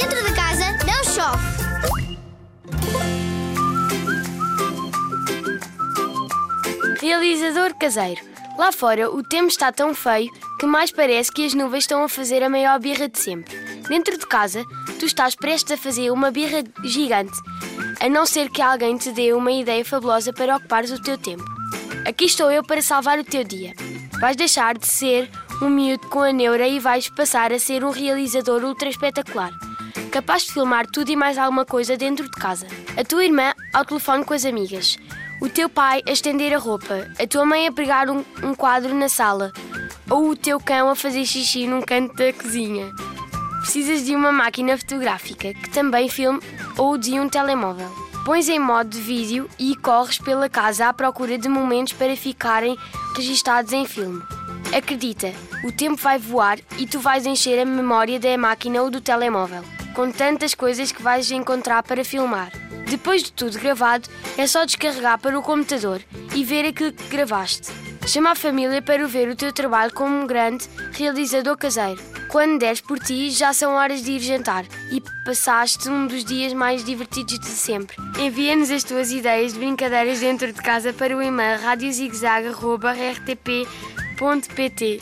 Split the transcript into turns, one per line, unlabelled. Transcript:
Dentro de casa não chove.
Realizador caseiro. Lá fora o tempo está tão feio que mais parece que as nuvens estão a fazer a maior birra de sempre. Dentro de casa, tu estás prestes a fazer uma birra gigante, a não ser que alguém te dê uma ideia fabulosa para ocupares o teu tempo. Aqui estou eu para salvar o teu dia. Vais deixar de ser um miúdo com a neura e vais passar a ser um realizador ultra espetacular, capaz de filmar tudo e mais alguma coisa dentro de casa. A tua irmã ao telefone com as amigas, o teu pai a estender a roupa, a tua mãe a pregar um, um quadro na sala, ou o teu cão a fazer xixi num canto da cozinha. Precisas de uma máquina fotográfica que também filme ou de um telemóvel. Pões em modo de vídeo e corres pela casa à procura de momentos para ficarem registados em filme. Acredita, o tempo vai voar e tu vais encher a memória da máquina ou do telemóvel, com tantas coisas que vais encontrar para filmar. Depois de tudo gravado, é só descarregar para o computador e ver aquilo que gravaste. Chama a família para ver o teu trabalho como um grande realizador caseiro. Quando deres por ti, já são horas de ir jantar e passaste um dos dias mais divertidos de sempre. Envia-nos as tuas ideias de brincadeiras dentro de casa para o e-mail radiozigzag.rtp.pt